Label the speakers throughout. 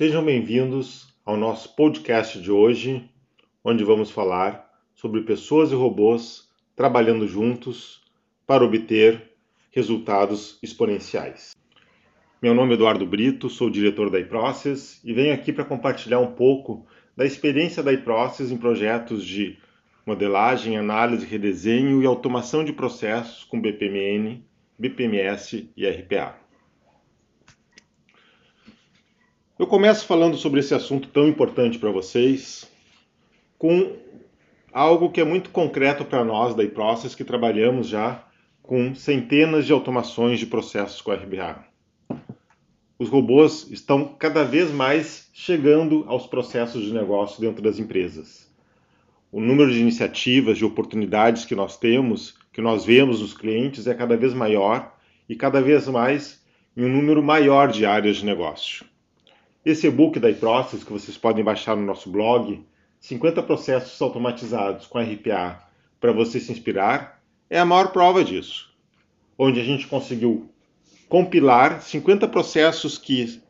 Speaker 1: Sejam bem-vindos ao nosso podcast de hoje, onde vamos falar sobre pessoas e robôs trabalhando juntos para obter resultados exponenciais. Meu nome é Eduardo Brito, sou diretor da iProcess e venho aqui para compartilhar um pouco da experiência da iProcess em projetos de modelagem, análise, redesenho e automação de processos com BPMN, BPMS e RPA. Eu começo falando sobre esse assunto tão importante para vocês com algo que é muito concreto para nós da iProcess que trabalhamos já com centenas de automações de processos com RPA. Os robôs estão cada vez mais chegando aos processos de negócio dentro das empresas. O número de iniciativas, de oportunidades que nós temos, que nós vemos nos clientes, é cada vez maior e cada vez mais em um número maior de áreas de negócio. Esse e-book da iProcess, que vocês podem baixar no nosso blog, 50 processos automatizados com RPA para você se inspirar, é a maior prova disso. Onde a gente conseguiu compilar 50 processos que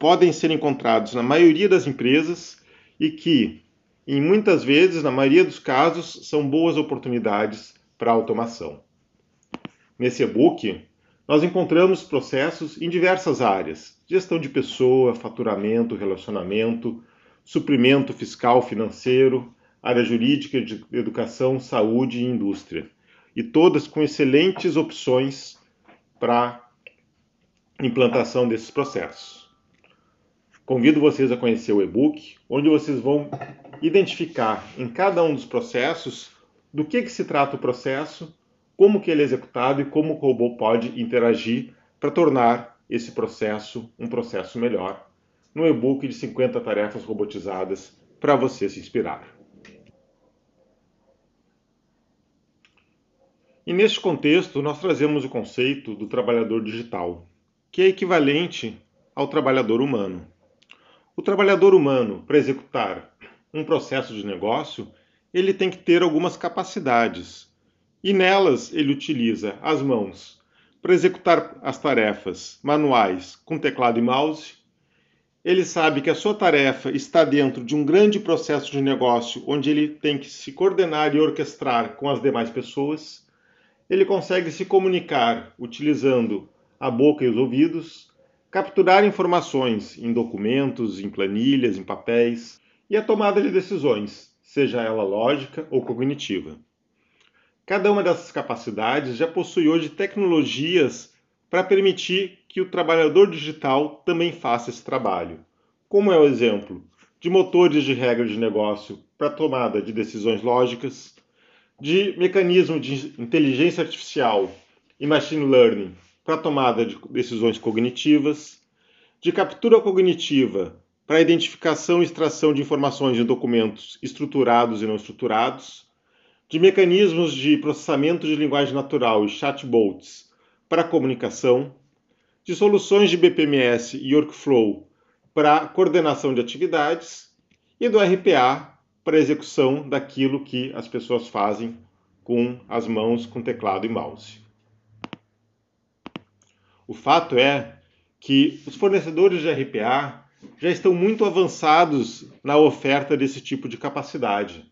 Speaker 1: podem ser encontrados na maioria das empresas e que, em muitas vezes, na maioria dos casos, são boas oportunidades para automação. Nesse e-book, nós encontramos processos em diversas áreas: gestão de pessoa, faturamento, relacionamento, suprimento fiscal, financeiro, área jurídica, de educação, saúde e indústria. E todas com excelentes opções para implantação desses processos. Convido vocês a conhecer o e-book, onde vocês vão identificar em cada um dos processos do que, que se trata o processo, como que ele é executado e como o robô pode interagir para tornar esse processo um processo melhor, no e-book de 50 tarefas robotizadas para você se inspirar. E neste contexto, nós trazemos o conceito do trabalhador digital, que é equivalente ao trabalhador humano. O trabalhador humano, para executar um processo de negócio, ele tem que ter algumas capacidades, e nelas ele utiliza as mãos para executar as tarefas manuais com teclado e mouse. Ele sabe que a sua tarefa está dentro de um grande processo de negócio onde ele tem que se coordenar e orquestrar com as demais pessoas. Ele consegue se comunicar utilizando a boca e os ouvidos, capturar informações em documentos, em planilhas, em papéis e a tomada de decisões, seja ela lógica ou cognitiva. Cada uma dessas capacidades já possui hoje tecnologias para permitir que o trabalhador digital também faça esse trabalho, como é o exemplo de motores de regra de negócio para tomada de decisões lógicas, de mecanismo de inteligência artificial e machine learning para tomada de decisões cognitivas, de captura cognitiva para identificação e extração de informações em documentos estruturados e não estruturados, de mecanismos de processamento de linguagem natural e chatbots para comunicação, de soluções de BPMS e workflow para coordenação de atividades e do RPA para execução daquilo que as pessoas fazem com as mãos, com teclado e mouse. O fato é que os fornecedores de RPA já estão muito avançados na oferta desse tipo de capacidade.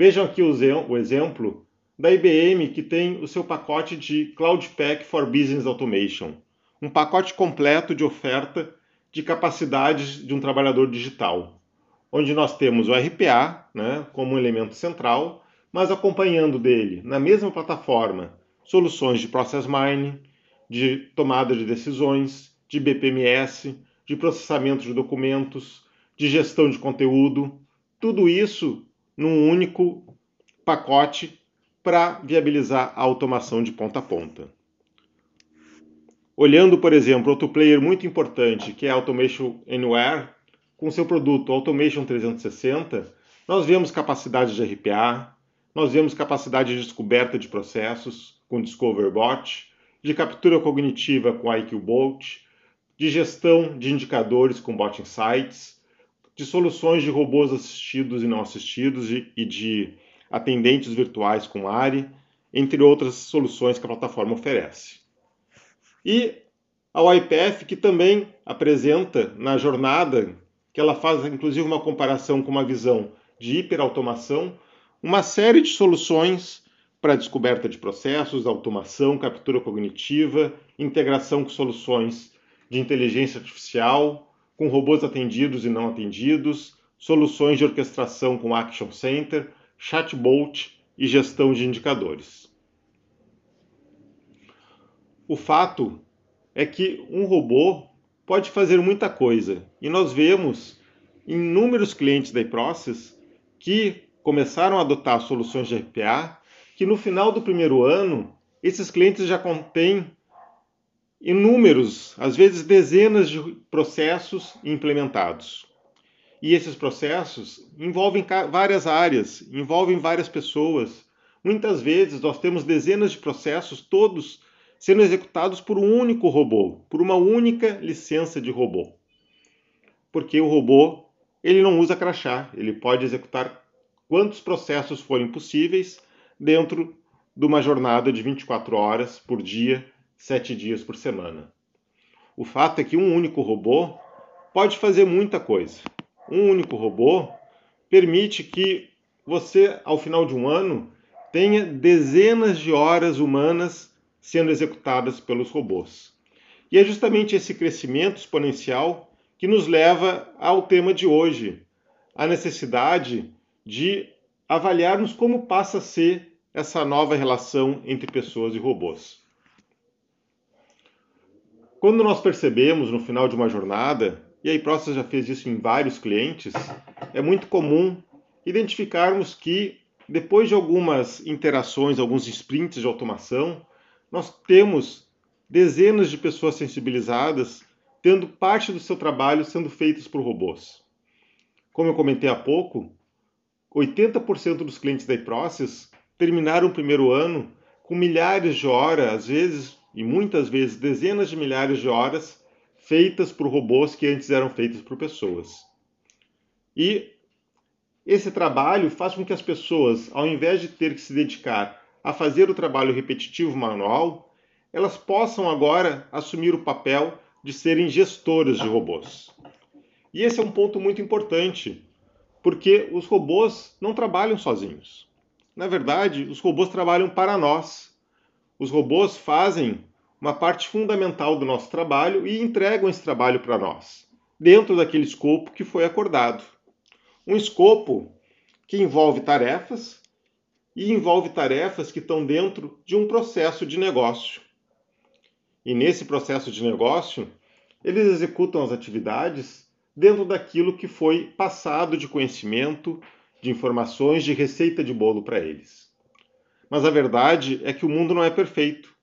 Speaker 1: Vejam aqui o exemplo da IBM que tem o seu pacote de Cloud Pack for Business Automation, um pacote completo de oferta de capacidades de um trabalhador digital, onde nós temos o RPA né, como um elemento central, mas acompanhando dele, na mesma plataforma, soluções de Process Mining, de tomada de decisões, de BPMS, de processamento de documentos, de gestão de conteúdo, tudo isso num único pacote para viabilizar a automação de ponta a ponta. Olhando, por exemplo, outro player muito importante, que é a Automation Anywhere, com seu produto Automation 360, nós vemos capacidade de RPA, nós vemos capacidade de descoberta de processos com DiscoverBot, de captura cognitiva com IQBot, de gestão de indicadores com Bot Insights, de soluções de robôs assistidos e não assistidos e de atendentes virtuais com ARI, entre outras soluções que a plataforma oferece. E a OIPF, que também apresenta na jornada que ela faz inclusive uma comparação com uma visão de hiperautomação, uma série de soluções para descoberta de processos, automação, captura cognitiva, integração com soluções de inteligência artificial, com robôs atendidos e não atendidos, soluções de orquestração com Action Center, chatbot e gestão de indicadores. O fato é que um robô pode fazer muita coisa e nós vemos inúmeros clientes da iProcess que começaram a adotar soluções de RPA que no final do primeiro ano esses clientes já contêm inúmeros, às vezes dezenas de processos implementados. E esses processos envolvem várias áreas, envolvem várias pessoas. Muitas vezes nós temos dezenas de processos, todos sendo executados por um único robô, por uma única licença de robô. Porque o robô ele não usa crachá, ele pode executar quantos processos forem possíveis dentro de uma jornada de 24 horas por dia, 7 dias por semana. O fato é que um único robô pode fazer muita coisa um único robô permite que você, ao final de um ano, tenha dezenas de horas humanas sendo executadas pelos robôs. E é justamente esse crescimento exponencial que nos leva ao tema de hoje, a necessidade de avaliarmos como passa a ser essa nova relação entre pessoas e robôs. Quando nós percebemos no final de uma jornada e a iProcess já fez isso em vários clientes, é muito comum identificarmos que depois de algumas interações, alguns sprints de automação, nós temos dezenas de pessoas sensibilizadas tendo parte do seu trabalho sendo feitas por robôs. Como eu comentei há pouco, 80% dos clientes da iProcess terminaram o primeiro ano com milhares de horas, às vezes e muitas vezes dezenas de milhares de horas feitas por robôs que antes eram feitas por pessoas. E esse trabalho faz com que as pessoas, ao invés de ter que se dedicar a fazer o trabalho repetitivo manual, elas possam agora assumir o papel de serem gestoras de robôs. E esse é um ponto muito importante, porque os robôs não trabalham sozinhos. Na verdade, os robôs trabalham para nós. Os robôs fazem uma parte fundamental do nosso trabalho e entregam esse trabalho para nós, dentro daquele escopo que foi acordado. Um escopo que envolve tarefas e envolve tarefas que estão dentro de um processo de negócio. E nesse processo de negócio, eles executam as atividades dentro daquilo que foi passado de conhecimento, de informações, de receita de bolo para eles. Mas a verdade é que o mundo não é perfeito.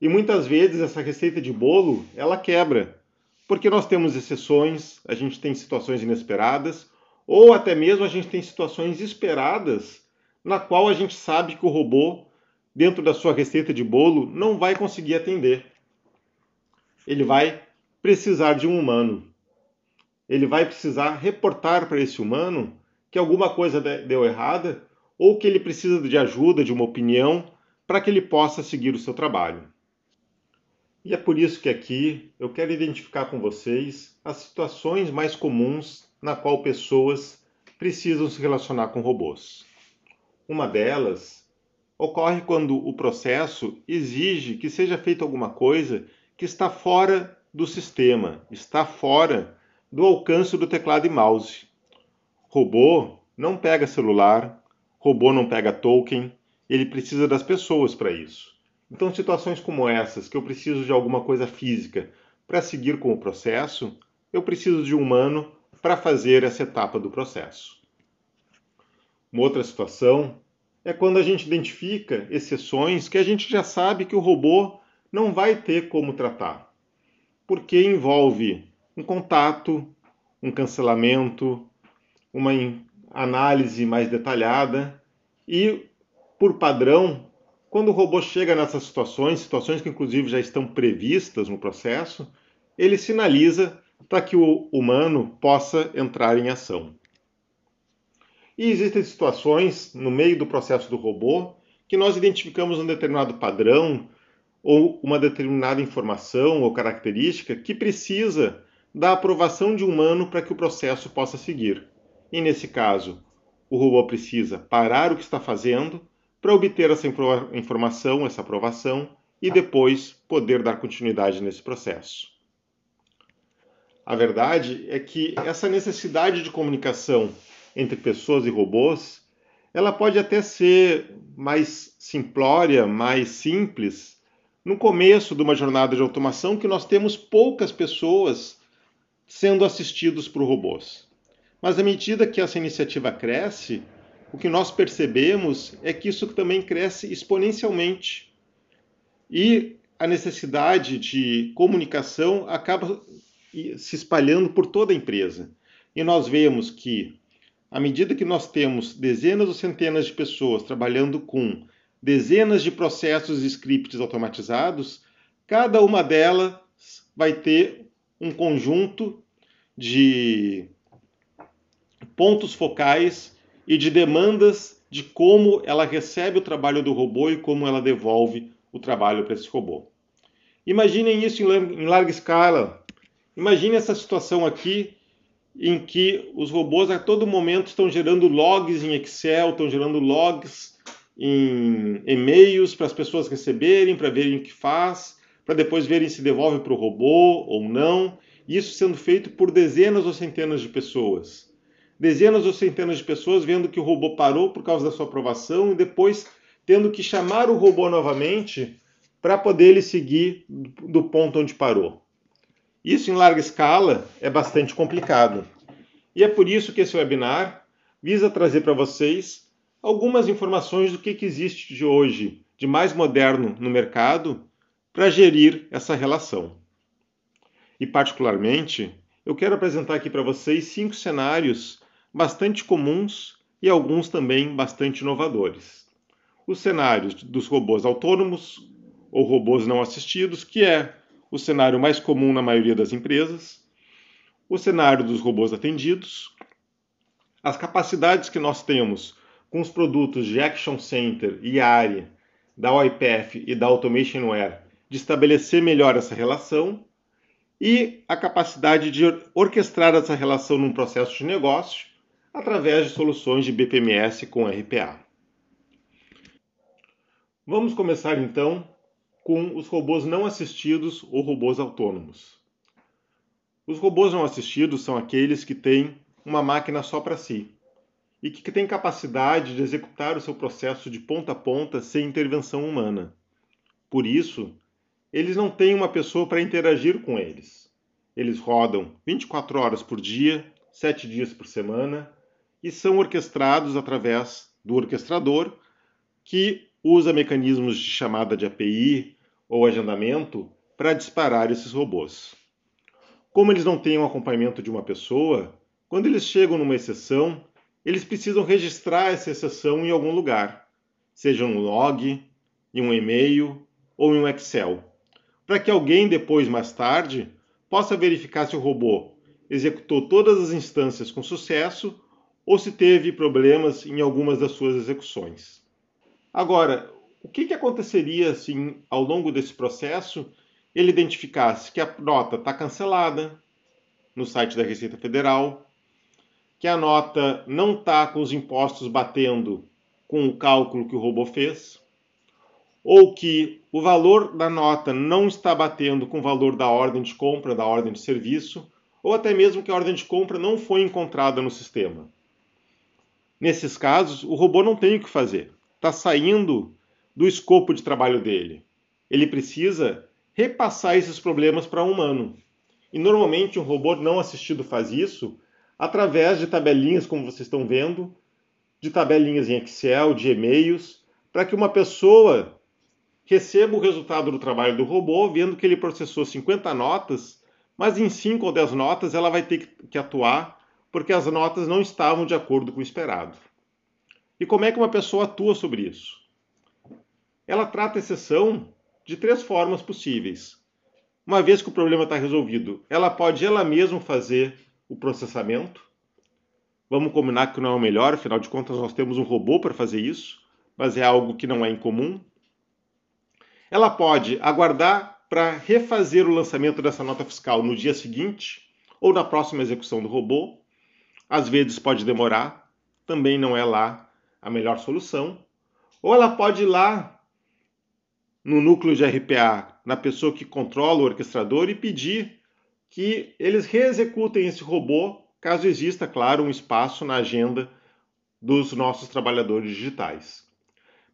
Speaker 1: E muitas vezes essa receita de bolo, ela quebra, porque nós temos exceções, a gente tem situações inesperadas, ou até mesmo a gente tem situações esperadas na qual a gente sabe que o robô, dentro da sua receita de bolo, não vai conseguir atender. Ele vai precisar de um humano. Ele vai precisar reportar para esse humano que alguma coisa deu errada ou que ele precisa de ajuda, de uma opinião, para que ele possa seguir o seu trabalho. E é por isso que aqui eu quero identificar com vocês as situações mais comuns na qual pessoas precisam se relacionar com robôs. Uma delas ocorre quando o processo exige que seja feita alguma coisa que está fora do sistema, está fora do alcance do teclado e mouse. Robô não pega celular, robô não pega token, ele precisa das pessoas para isso. Então, situações como essas, que eu preciso de alguma coisa física para seguir com o processo, eu preciso de um humano para fazer essa etapa do processo. Uma outra situação é quando a gente identifica exceções que a gente já sabe que o robô não vai ter como tratar, porque envolve um contato, um cancelamento, uma análise mais detalhada e, por padrão, quando o robô chega nessas situações, situações que inclusive já estão previstas no processo, ele sinaliza para que o humano possa entrar em ação. E existem situações no meio do processo do robô que nós identificamos um determinado padrão ou uma determinada informação ou característica que precisa da aprovação de um humano para que o processo possa seguir. E nesse caso, o robô precisa parar o que está fazendo para obter essa informação, essa aprovação e depois poder dar continuidade nesse processo. A verdade é que essa necessidade de comunicação entre pessoas e robôs, ela pode até ser mais simplória, mais simples, no começo de uma jornada de automação que nós temos poucas pessoas sendo assistidos por robôs. Mas à medida que essa iniciativa cresce, o que nós percebemos é que isso também cresce exponencialmente. E a necessidade de comunicação acaba se espalhando por toda a empresa. E nós vemos que, à medida que nós temos dezenas ou centenas de pessoas trabalhando com dezenas de processos e scripts automatizados, cada uma delas vai ter um conjunto de pontos focais e de demandas de como ela recebe o trabalho do robô e como ela devolve o trabalho para esse robô. Imaginem isso em larga escala. Imagine essa situação aqui em que os robôs a todo momento estão gerando logs em Excel, estão gerando logs em e-mails para as pessoas receberem, para verem o que faz, para depois verem se devolve para o robô ou não. Isso sendo feito por dezenas ou centenas de pessoas dezenas ou centenas de pessoas vendo que o robô parou por causa da sua aprovação e depois tendo que chamar o robô novamente para poder ele seguir do ponto onde parou. Isso em larga escala é bastante complicado. E é por isso que esse webinar visa trazer para vocês algumas informações do que, que existe de hoje, de mais moderno no mercado, para gerir essa relação. E, particularmente, eu quero apresentar aqui para vocês cinco cenários bastante comuns e alguns também bastante inovadores. Os cenários dos robôs autônomos ou robôs não assistidos, que é o cenário mais comum na maioria das empresas, o cenário dos robôs atendidos, as capacidades que nós temos com os produtos de Action Center e ARI, da OIPF e da Automationware de estabelecer melhor essa relação e a capacidade de orquestrar essa relação num processo de negócio através de soluções de BPMS com RPA. Vamos começar então com os robôs não assistidos ou robôs autônomos. Os robôs não assistidos são aqueles que têm uma máquina só para si e que têm capacidade de executar o seu processo de ponta a ponta sem intervenção humana. Por isso, eles não têm uma pessoa para interagir com eles. Eles rodam 24 horas por dia, 7 dias por semana e são orquestrados através do orquestrador, que usa mecanismos de chamada de API ou agendamento para disparar esses robôs. Como eles não têm um acompanhamento de uma pessoa, quando eles chegam numa exceção, eles precisam registrar essa exceção em algum lugar, seja um log, em um e-mail ou em um Excel, para que alguém depois, mais tarde, possa verificar se o robô executou todas as instâncias com sucesso ou se teve problemas em algumas das suas execuções. Agora, o que, que aconteceria se ao longo desse processo ele identificasse que a nota está cancelada no site da Receita Federal, que a nota não está com os impostos batendo com o cálculo que o robô fez, ou que o valor da nota não está batendo com o valor da ordem de compra, da ordem de serviço, ou até mesmo que a ordem de compra não foi encontrada no sistema. Nesses casos, o robô não tem o que fazer. Está saindo do escopo de trabalho dele. Ele precisa repassar esses problemas para um humano. E normalmente um robô não assistido faz isso através de tabelinhas, como vocês estão vendo, de tabelinhas em Excel, de e-mails, para que uma pessoa receba o resultado do trabalho do robô, vendo que ele processou 50 notas, mas em 5 ou 10 notas ela vai ter que atuar porque as notas não estavam de acordo com o esperado. E como é que uma pessoa atua sobre isso? Ela trata a exceção de três formas possíveis. Uma vez que o problema está resolvido, ela pode ela mesma fazer o processamento. Vamos combinar que não é o melhor, afinal de contas nós temos um robô para fazer isso, mas é algo que não é incomum. Ela pode aguardar para refazer o lançamento dessa nota fiscal no dia seguinte, ou na próxima execução do robô. Às vezes pode demorar, também não é lá a melhor solução. Ou ela pode ir lá no núcleo de RPA, na pessoa que controla o orquestrador e pedir que eles reexecutem esse robô, caso exista, claro, um espaço na agenda dos nossos trabalhadores digitais.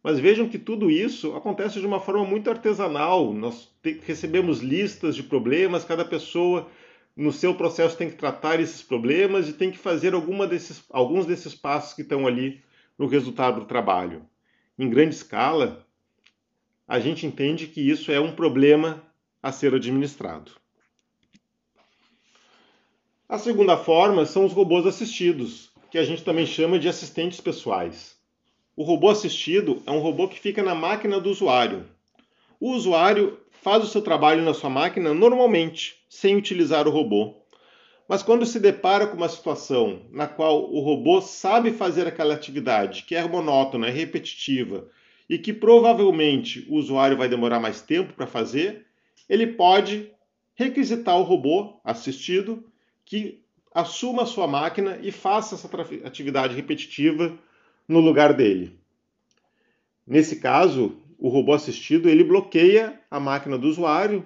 Speaker 1: Mas vejam que tudo isso acontece de uma forma muito artesanal. Nós recebemos listas de problemas, cada pessoa no seu processo tem que tratar esses problemas e tem que fazer desses, alguns desses passos que estão ali no resultado do trabalho. Em grande escala, a gente entende que isso é um problema a ser administrado. A segunda forma são os robôs assistidos, que a gente também chama de assistentes pessoais. O robô assistido é um robô que fica na máquina do usuário. O usuário faz o seu trabalho na sua máquina normalmente, sem utilizar o robô. Mas quando se depara com uma situação na qual o robô sabe fazer aquela atividade que é monótona, é repetitiva e que provavelmente o usuário vai demorar mais tempo para fazer, ele pode requisitar o robô assistido que assuma a sua máquina e faça essa atividade repetitiva no lugar dele. Nesse caso, o robô assistido ele bloqueia a máquina do usuário.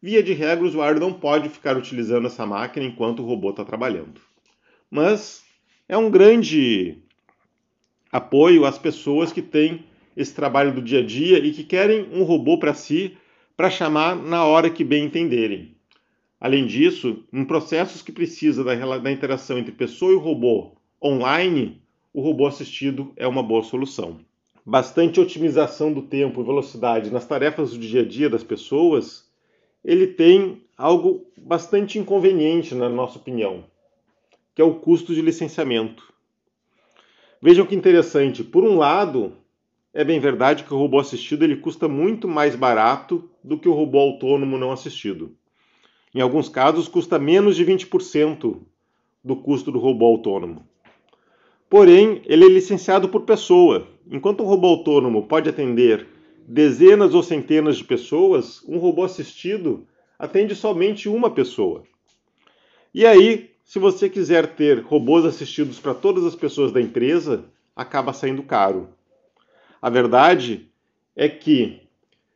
Speaker 1: Via de regra, o usuário não pode ficar utilizando essa máquina enquanto o robô está trabalhando. Mas é um grande apoio às pessoas que têm esse trabalho do dia a dia e que querem um robô para si para chamar na hora que bem entenderem. Além disso, em processos que precisam da, da interação entre pessoa e robô online, o robô assistido é uma boa solução. Bastante otimização do tempo e velocidade nas tarefas do dia a dia das pessoas, ele tem algo bastante inconveniente, na nossa opinião, que é o custo de licenciamento. Vejam que interessante. Por um lado, é bem verdade que o robô assistido ele custa muito mais barato do que o robô autônomo não assistido. Em alguns casos, custa menos de 20% do custo do robô autônomo. Porém, ele é licenciado por pessoa. Enquanto o robô autônomo pode atender dezenas ou centenas de pessoas, um robô assistido atende somente uma pessoa. E aí, se você quiser ter robôs assistidos para todas as pessoas da empresa, acaba saindo caro. A verdade é que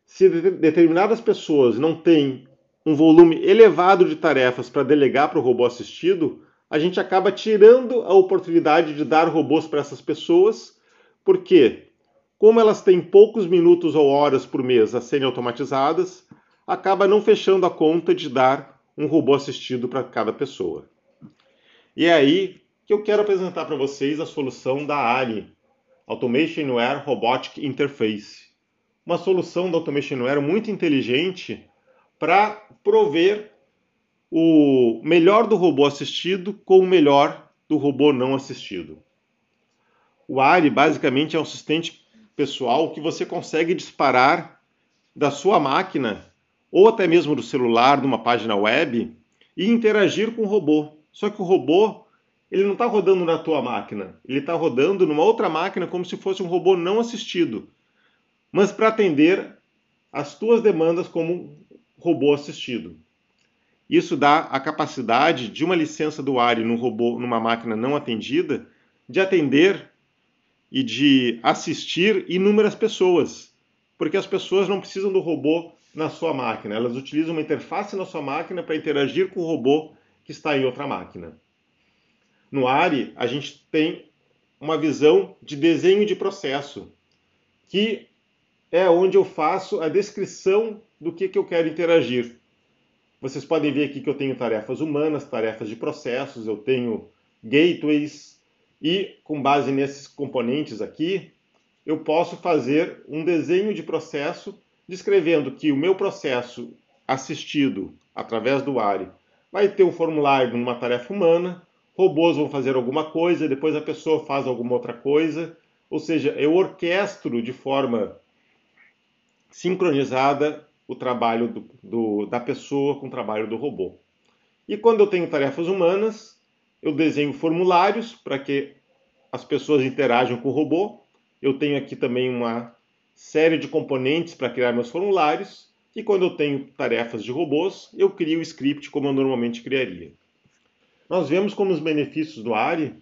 Speaker 1: se determinadas pessoas não têm um volume elevado de tarefas para delegar para o robô assistido, a gente acaba tirando a oportunidade de dar robôs para essas pessoas, porque, como elas têm poucos minutos ou horas por mês a serem automatizadas, acaba não fechando a conta de dar um robô assistido para cada pessoa. E é aí que eu quero apresentar para vocês a solução da ARI, Automation Aware Robotic Interface. Uma solução da Automation Aware muito inteligente para prover o melhor do robô assistido com o melhor do robô não assistido. O ARI basicamente é um assistente pessoal que você consegue disparar da sua máquina ou até mesmo do celular, numa página web e interagir com o robô. Só que o robô ele não está rodando na tua máquina, ele está rodando numa outra máquina como se fosse um robô não assistido, mas para atender as tuas demandas como robô assistido. Isso dá a capacidade de uma licença do ARI num robô, numa máquina não atendida, de atender e de assistir inúmeras pessoas, porque as pessoas não precisam do robô na sua máquina, elas utilizam uma interface na sua máquina para interagir com o robô que está em outra máquina. No ARI, a gente tem uma visão de desenho de processo, que é onde eu faço a descrição do que, que eu quero interagir. Vocês podem ver aqui que eu tenho tarefas humanas, tarefas de processos, eu tenho gateways e com base nesses componentes aqui, eu posso fazer um desenho de processo descrevendo que o meu processo assistido através do ARI vai ter um formulário numa tarefa humana, robôs vão fazer alguma coisa, depois a pessoa faz alguma outra coisa, ou seja, eu orquestro de forma sincronizada o trabalho do, do, da pessoa com o trabalho do robô. E quando eu tenho tarefas humanas, eu desenho formulários para que as pessoas interajam com o robô. Eu tenho aqui também uma série de componentes para criar meus formulários. E quando eu tenho tarefas de robôs, eu crio o script como eu normalmente criaria. nós vemos como os benefícios do ARI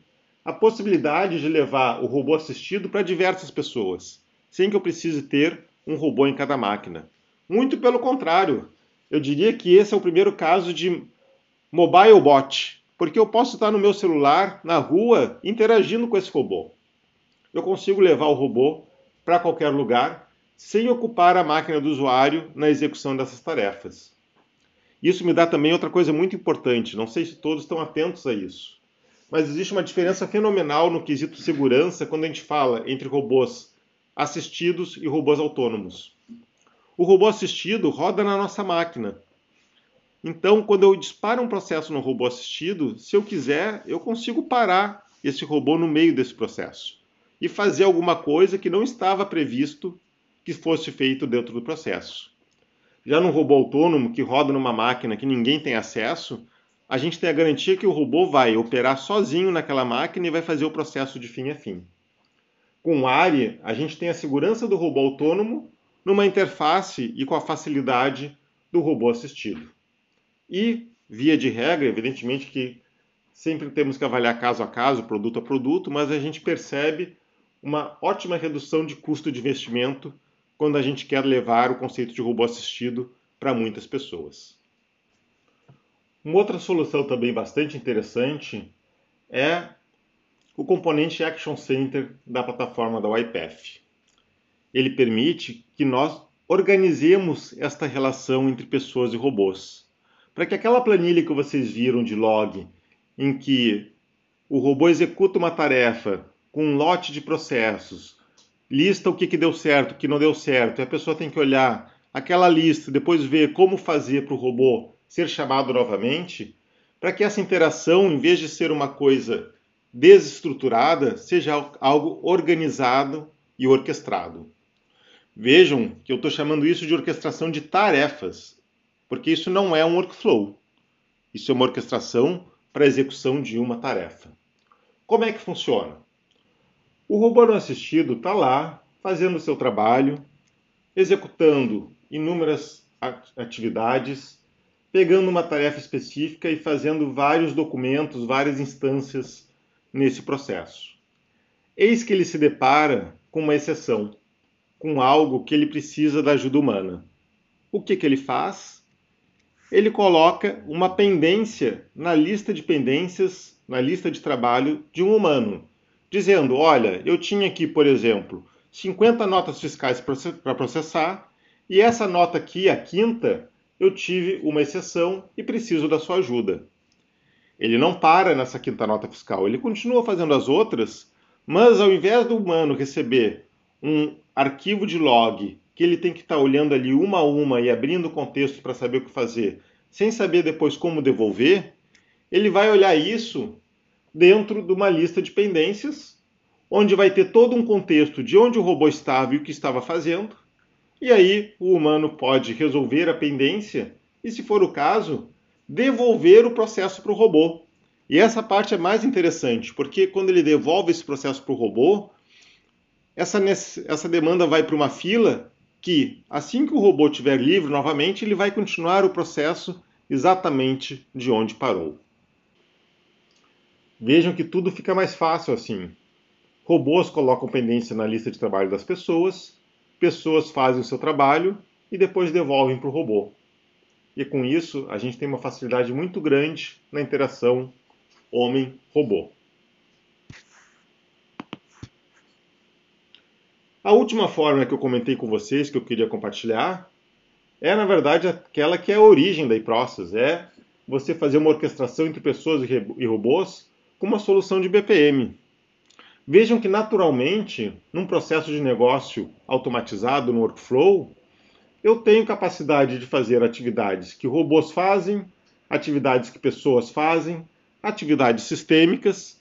Speaker 1: a possibilidade de levar o robô assistido para diversas pessoas, sem que eu precise ter um robô em cada máquina. Muito pelo contrário, eu diria que esse é o primeiro caso de mobile bot, porque eu posso estar no meu celular, na rua, interagindo com esse robô. Eu consigo levar o robô para qualquer lugar sem ocupar a máquina do usuário na execução dessas tarefas. Isso me dá também outra coisa muito importante, não sei se todos estão atentos a isso, mas existe uma diferença fenomenal no quesito segurança quando a gente fala entre robôs assistidos e robôs autônomos. O robô assistido roda na nossa máquina. Então, quando eu disparo um processo no robô assistido, se eu quiser, eu consigo parar esse robô no meio desse processo e fazer alguma coisa que não estava previsto que fosse feito dentro do processo. Já num robô autônomo que roda numa máquina que ninguém tem acesso, a gente tem a garantia que o robô vai operar sozinho naquela máquina e vai fazer o processo de fim a fim. Com o ARI, a gente tem a segurança do robô autônomo numa interface e com a facilidade do robô assistido. E, via de regra, evidentemente que sempre temos que avaliar caso a caso, produto a produto, mas a gente percebe uma ótima redução de custo de investimento quando a gente quer levar o conceito de robô assistido para muitas pessoas. Uma outra solução também bastante interessante é o componente Action Center da plataforma da YPF ele permite que nós organizemos esta relação entre pessoas e robôs. Para que aquela planilha que vocês viram de log, em que o robô executa uma tarefa com um lote de processos, lista o que, que deu certo, o que não deu certo, e a pessoa tem que olhar aquela lista, depois ver como fazer para o robô ser chamado novamente, para que essa interação, em vez de ser uma coisa desestruturada, seja algo organizado e orquestrado. Vejam que eu estou chamando isso de orquestração de tarefas, porque isso não é um workflow. Isso é uma orquestração para a execução de uma tarefa. Como é que funciona? O robô não assistido está lá fazendo o seu trabalho, executando inúmeras atividades, pegando uma tarefa específica e fazendo vários documentos, várias instâncias nesse processo. Eis que ele se depara com uma exceção com algo que ele precisa da ajuda humana. O que, que ele faz? Ele coloca uma pendência na lista de pendências, na lista de trabalho de um humano, dizendo: Olha, eu tinha aqui, por exemplo, 50 notas fiscais para processar, e essa nota aqui, a quinta, eu tive uma exceção e preciso da sua ajuda. Ele não para nessa quinta nota fiscal, ele continua fazendo as outras, mas ao invés do humano receber um arquivo de log que ele tem que estar tá olhando ali uma a uma e abrindo contexto para saber o que fazer, sem saber depois como devolver, ele vai olhar isso dentro de uma lista de pendências, onde vai ter todo um contexto de onde o robô estava e o que estava fazendo, e aí o humano pode resolver a pendência e, se for o caso, devolver o processo para o robô. E essa parte é mais interessante, porque quando ele devolve esse processo para o robô, essa, essa demanda vai para uma fila que, assim que o robô estiver livre novamente, ele vai continuar o processo exatamente de onde parou. Vejam que tudo fica mais fácil assim. Robôs colocam pendência na lista de trabalho das pessoas, pessoas fazem o seu trabalho e depois devolvem para o robô. E com isso, a gente tem uma facilidade muito grande na interação homem-robô. A última forma que eu comentei com vocês, que eu queria compartilhar, é na verdade aquela que é a origem da iProcess, é você fazer uma orquestração entre pessoas e robôs com uma solução de BPM. Vejam que naturalmente, num processo de negócio automatizado no workflow, eu tenho capacidade de fazer atividades que robôs fazem, atividades que pessoas fazem, atividades sistêmicas,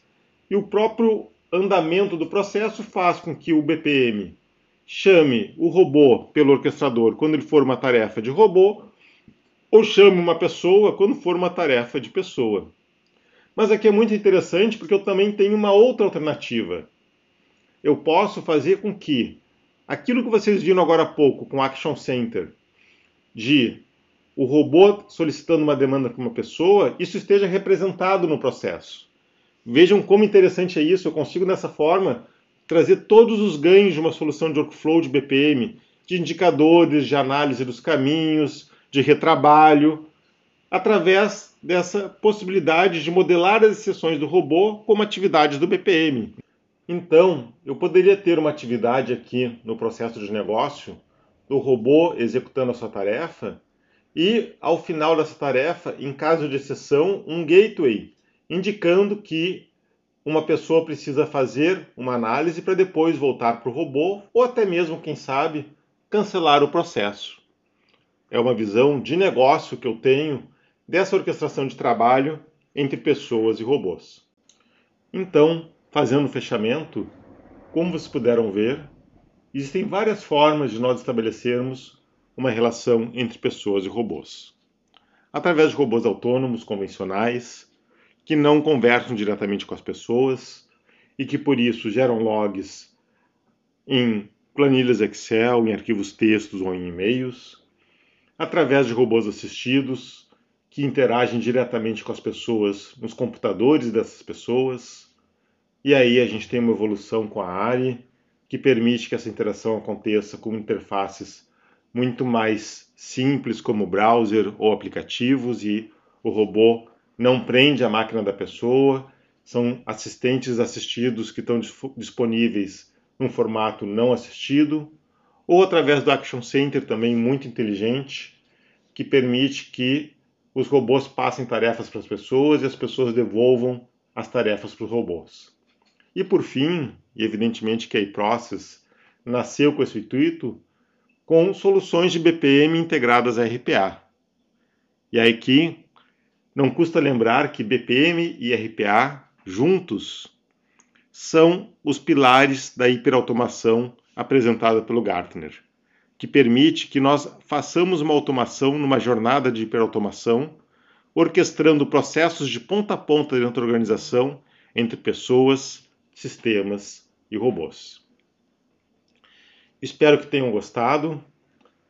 Speaker 1: e o próprio andamento do processo faz com que o BPM chame o robô pelo orquestrador quando ele for uma tarefa de robô, ou chame uma pessoa quando for uma tarefa de pessoa. Mas aqui é muito interessante porque eu também tenho uma outra alternativa. Eu posso fazer com que aquilo que vocês viram agora há pouco com Action Center, de o robô solicitando uma demanda para uma pessoa, isso esteja representado no processo. Vejam como interessante é isso. Eu consigo, dessa forma, trazer todos os ganhos de uma solução de workflow de BPM, de indicadores, de análise dos caminhos, de retrabalho, através dessa possibilidade de modelar as exceções do robô como atividades do BPM. Então, eu poderia ter uma atividade aqui no processo de negócio do robô executando a sua tarefa e, ao final dessa tarefa, em caso de exceção, um gateway indicando que uma pessoa precisa fazer uma análise para depois voltar para o robô ou até mesmo, quem sabe, cancelar o processo. É uma visão de negócio que eu tenho dessa orquestração de trabalho entre pessoas e robôs. Então, fazendo o fechamento, como vocês puderam ver, existem várias formas de nós estabelecermos uma relação entre pessoas e robôs. Através de robôs autônomos convencionais, que não conversam diretamente com as pessoas e que por isso geram logs em planilhas Excel, em arquivos textos ou em e-mails, através de robôs assistidos que interagem diretamente com as pessoas nos computadores dessas pessoas, e aí a gente tem uma evolução com a ARI, que permite que essa interação aconteça com interfaces muito mais simples, como browser ou aplicativos, e o robô não prende a máquina da pessoa, são assistentes assistidos que estão disponíveis num formato não assistido, ou através do Action Center também muito inteligente, que permite que os robôs passem tarefas para as pessoas e as pessoas devolvam as tarefas para os robôs. E por fim, e evidentemente que a iProcess nasceu com esse intuito, com soluções de BPM integradas a RPA. E aí aqui não custa lembrar que BPM e RPA juntos são os pilares da hiperautomação apresentada pelo Gartner, que permite que nós façamos uma automação numa jornada de hiperautomação, orquestrando processos de ponta a ponta dentro da organização entre pessoas, sistemas e robôs. Espero que tenham gostado.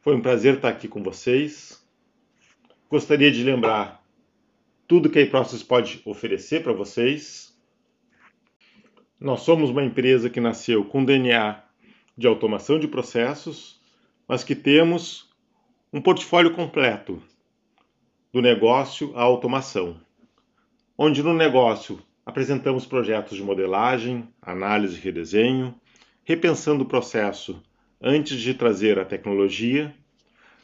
Speaker 1: Foi um prazer estar aqui com vocês. Gostaria de lembrar tudo que a iProcess pode oferecer para vocês. Nós somos uma empresa que nasceu com DNA de automação de processos, mas que temos um portfólio completo do negócio à automação, onde no negócio apresentamos projetos de modelagem, análise e redesenho, repensando o processo antes de trazer a tecnologia,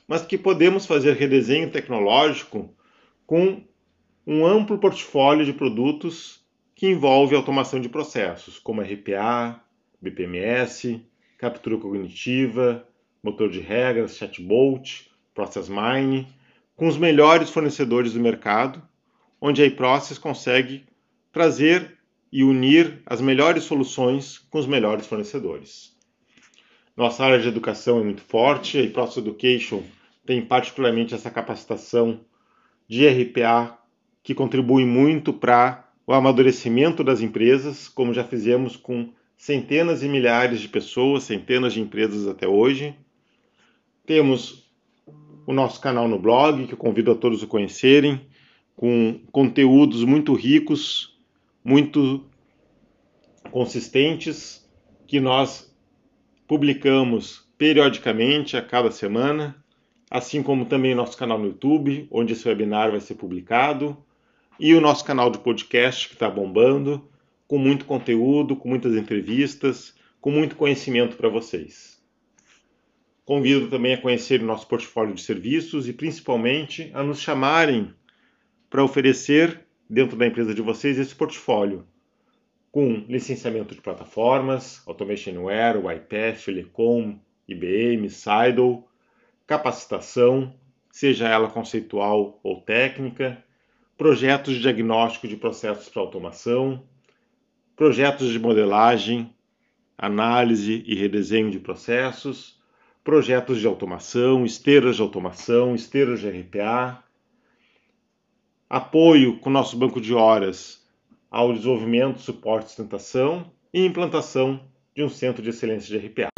Speaker 1: mas que podemos fazer redesenho tecnológico com um amplo portfólio de produtos que envolve automação de processos, como RPA, BPMS, captura cognitiva, motor de regras, chatbot, process mine, com os melhores fornecedores do mercado, onde a iProcess consegue trazer e unir as melhores soluções com os melhores fornecedores. Nossa área de educação é muito forte, a Process Education tem particularmente essa capacitação de RPA que contribui muito para o amadurecimento das empresas, como já fizemos com centenas e milhares de pessoas, centenas de empresas até hoje. Temos o nosso canal no blog, que eu convido a todos a conhecerem, com conteúdos muito ricos muito consistentes que nós publicamos periodicamente a cada semana, assim como também nosso canal no YouTube, onde esse webinar vai ser publicado, e o nosso canal de podcast que está bombando, com muito conteúdo, com muitas entrevistas, com muito conhecimento para vocês. Convido também a conhecer o nosso portfólio de serviços e principalmente a nos chamarem para oferecer dentro da empresa de vocês esse portfólio com licenciamento de plataformas, Automationware, YPath, Telecom, IBM, Seidel, capacitação, seja ela conceitual ou técnica, projetos de diagnóstico de processos para automação, projetos de modelagem, análise e redesenho de processos, projetos de automação, esteiras de automação, esteiras de RPA, apoio com nosso banco de horas ao desenvolvimento, suporte e sustentação e implantação de um centro de excelência de RPA.